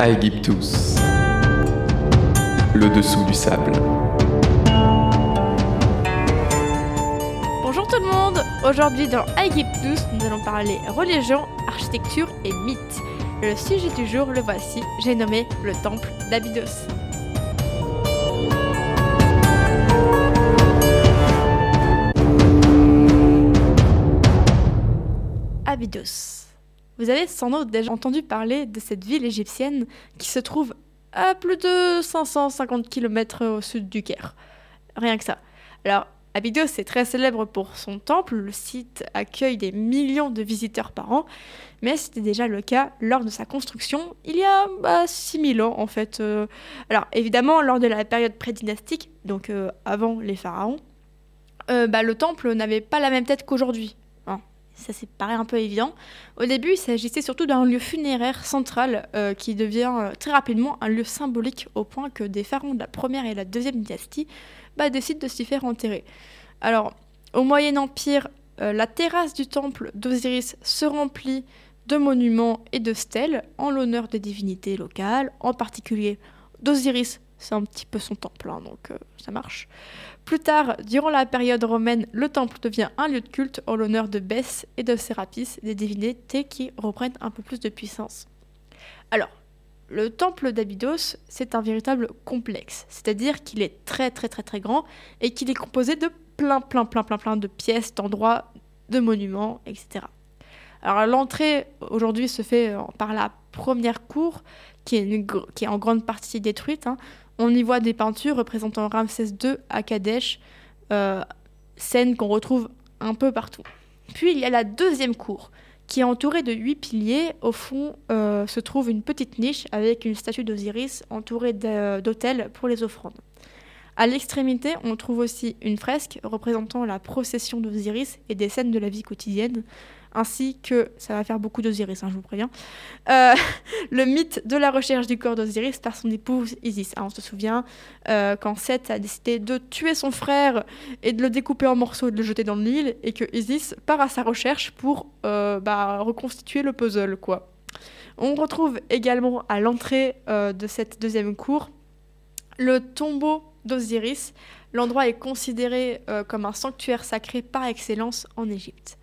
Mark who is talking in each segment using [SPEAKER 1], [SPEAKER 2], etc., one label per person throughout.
[SPEAKER 1] Aegyptus, le dessous du sable.
[SPEAKER 2] Bonjour tout le monde Aujourd'hui dans Aegyptus, nous allons parler religion, architecture et mythes. Le sujet du jour, le voici, j'ai nommé le temple d'Abydos. Abydos. Vous avez sans doute déjà entendu parler de cette ville égyptienne qui se trouve à plus de 550 km au sud du Caire. Rien que ça. Alors, Abydos est très célèbre pour son temple, le site accueille des millions de visiteurs par an, mais c'était déjà le cas lors de sa construction il y a bah, 6000 ans en fait. Euh. alors évidemment, lors de la période prédynastique, donc euh, avant les pharaons, euh, bah, le temple n'avait pas la même tête qu'aujourd'hui ça c'est paraît un peu évident. Au début, il s'agissait surtout d'un lieu funéraire central euh, qui devient euh, très rapidement un lieu symbolique au point que des pharaons de la première et la deuxième dynastie bah, décident de s'y faire enterrer. Alors, au Moyen Empire, euh, la terrasse du temple d'Osiris se remplit de monuments et de stèles en l'honneur des divinités locales, en particulier d'Osiris, c'est un petit peu son temple, hein, donc ça marche. Plus tard, durant la période romaine, le temple devient un lieu de culte en l'honneur de Bess et de Sérapis, des divinités qui reprennent un peu plus de puissance. Alors, le temple d'Abydos, c'est un véritable complexe, c'est-à-dire qu'il est très très très très grand et qu'il est composé de plein plein plein plein plein de pièces, d'endroits, de monuments, etc. Alors l'entrée aujourd'hui se fait euh, par la première cour qui est, qui est en grande partie détruite. Hein. On y voit des peintures représentant Ramsès II à Kadesh, euh, scène qu'on retrouve un peu partout. Puis il y a la deuxième cour, qui est entourée de huit piliers. Au fond euh, se trouve une petite niche avec une statue d'Osiris entourée d'autels pour les offrandes. À l'extrémité, on trouve aussi une fresque représentant la procession d'Osiris et des scènes de la vie quotidienne, ainsi que, ça va faire beaucoup d'Osiris, hein, je vous préviens, euh, le mythe de la recherche du corps d'Osiris par son épouse Isis. Ah, on se souvient euh, quand Seth a décidé de tuer son frère et de le découper en morceaux et de le jeter dans le Nil, et que Isis part à sa recherche pour euh, bah, reconstituer le puzzle, quoi. On retrouve également à l'entrée de cette deuxième cour le tombeau d'Osiris. L'endroit est considéré comme un sanctuaire sacré par excellence en Égypte.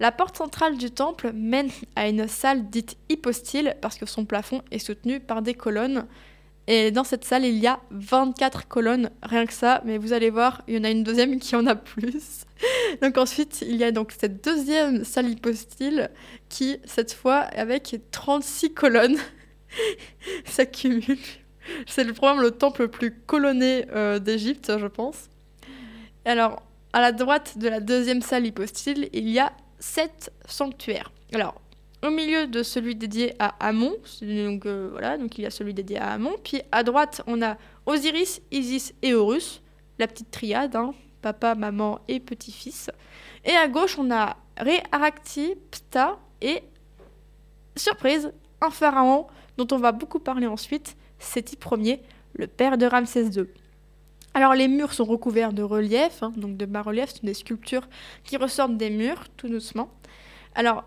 [SPEAKER 2] La porte centrale du temple mène à une salle dite hypostyle parce que son plafond est soutenu par des colonnes. Et dans cette salle, il y a 24 colonnes, rien que ça, mais vous allez voir, il y en a une deuxième qui en a plus. donc ensuite, il y a donc cette deuxième salle hypostyle qui, cette fois, avec 36 colonnes, s'accumule. C'est le le temple le plus colonné euh, d'Égypte, je pense. Alors, à la droite de la deuxième salle hypostyle, il y a sept sanctuaires. Alors, au milieu de celui dédié à Amon, donc euh, voilà, donc il y a celui dédié à Amon. Puis à droite, on a Osiris, Isis et Horus, la petite triade, hein, papa, maman et petit-fils. Et à gauche, on a Ré, Arakti, Ptah et, surprise, un pharaon dont on va beaucoup parler ensuite, Séti Ier, le père de Ramsès II. Alors les murs sont recouverts de reliefs, hein, donc de bas-reliefs, sont des sculptures qui ressortent des murs tout doucement. Alors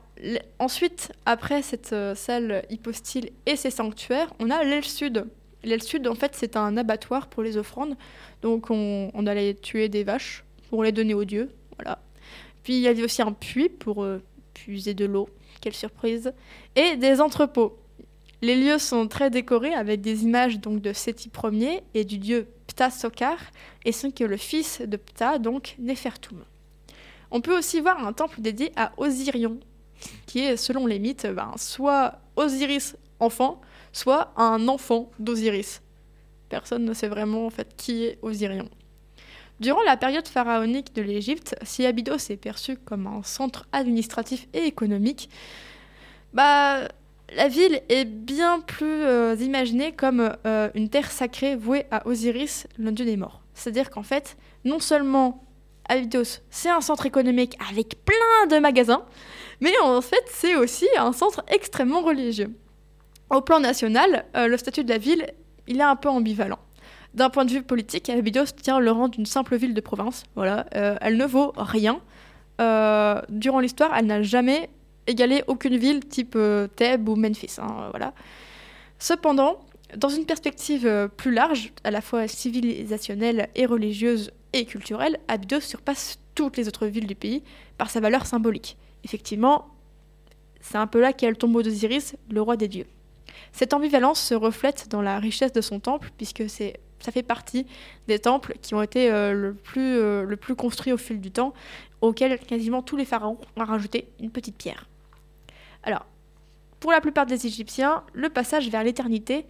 [SPEAKER 2] ensuite, après cette euh, salle hypostyle et ses sanctuaires, on a l'aile sud. L'aile sud, en fait, c'est un abattoir pour les offrandes. Donc on, allait tuer des vaches pour les donner aux dieux. Voilà. Puis il y avait aussi un puits pour euh, puiser de l'eau. Quelle surprise. Et des entrepôts. Les lieux sont très décorés avec des images donc de Séti Ier et du dieu Ptah Sokar, et sont que le fils de Ptah, donc Nefertum. On peut aussi voir un temple dédié à Osirion, qui est, selon les mythes, ben, soit Osiris enfant, soit un enfant d'Osiris. Personne ne sait vraiment en fait qui est Osirion. Durant la période pharaonique de l'Égypte, si Abydos est perçu comme un centre administratif et économique, bah, la ville est bien plus euh, imaginée comme euh, une terre sacrée vouée à Osiris, l'un dieu des morts. C'est-à-dire qu'en fait, non seulement Abydos, c'est un centre économique avec plein de magasins, mais en fait, c'est aussi un centre extrêmement religieux. Au plan national, euh, le statut de la ville, il est un peu ambivalent. D'un point de vue politique, Abydos tient le rang d'une simple ville de province. Voilà, elle ne vaut rien. durant l'histoire, elle n'a jamais égaler aucune ville type euh, Thèbes ou Memphis. Hein, voilà. Cependant, dans une perspective euh, plus large, à la fois civilisationnelle et religieuse et culturelle, Abydos surpasse toutes les autres villes du pays par sa valeur symbolique. Effectivement, c'est un peu là qu'est le tombeau d'Osiris, le roi des dieux. Cette ambivalence se reflète dans la richesse de son temple, puisque ça fait partie des temples qui ont été euh, le, plus, euh, le plus construits au fil du temps, auxquels quasiment tous les pharaons ont rajouté une petite pierre. Alors, pour la plupart des Égyptiens, le passage vers l'éternité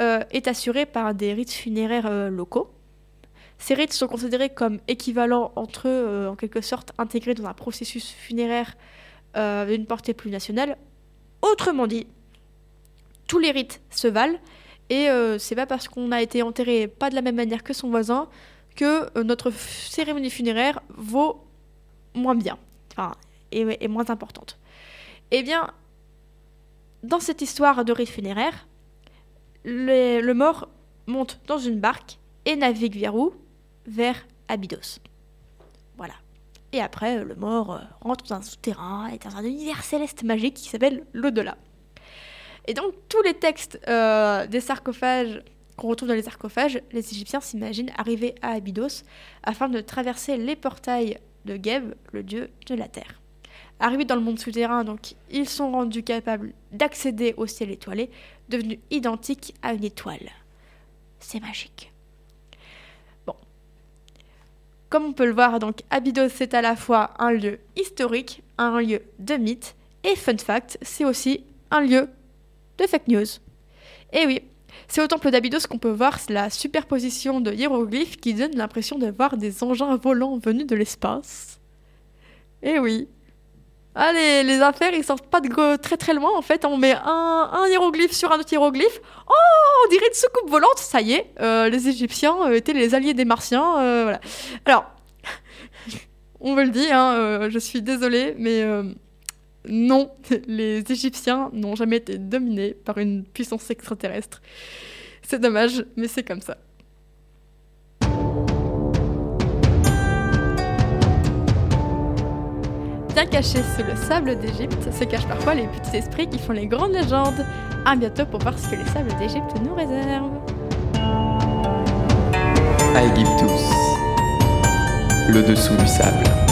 [SPEAKER 2] euh, est assuré par des rites funéraires locaux. Ces rites sont considérés comme équivalents entre eux, en quelque sorte intégrés dans un processus funéraire d'une portée plus nationale. Autrement dit, tous les rites se valent et euh, c'est pas parce qu'on a été enterré pas de la même manière que son voisin que euh, notre cérémonie funéraire vaut moins bien, enfin, et, moins importante. Eh bien, dans cette histoire de rite funéraire, le mort monte dans une barque et navigue vers où? Vers Abydos. Voilà. Et après, le mort euh, rentre dans un souterrain et dans un univers céleste magique qui s'appelle l'au-delà. Et donc, tous les textes euh, des sarcophages qu'on retrouve dans les sarcophages, les Égyptiens s'imaginent arriver à Abydos afin de traverser les portails de Geb, le dieu de la terre. Arrivés dans le monde souterrain, donc, ils sont rendus capables d'accéder au ciel étoilé, devenu identique à une étoile. C'est magique. Bon. Comme on peut le voir, donc, Abydos, c'est à la fois un lieu historique, un lieu de mythe, et fun fact, c'est aussi un lieu de fake news. Et oui, c'est au temple d'Abydos qu'on peut voir la superposition de hiéroglyphes qui donne l'impression de voir des engins volants venus de l'espace. Eh oui. Allez, les affaires, ils sortent pas de très très loin en fait. On met un, hiéroglyphe sur un autre hiéroglyphe. Oh, on dirait une soucoupe volante. Ça y est, euh, les Égyptiens euh, étaient les alliés des Martiens. Euh, voilà. Alors, on me le dit, hein, je suis désolée, mais non, les Égyptiens n'ont jamais été dominés par une puissance extraterrestre. C'est dommage, mais c'est comme ça. Cachés sous le sable d'Égypte se cachent parfois les petits esprits qui font les grandes légendes. À bientôt pour voir ce que les sables d'Égypte nous réservent.
[SPEAKER 1] À le dessous du sable.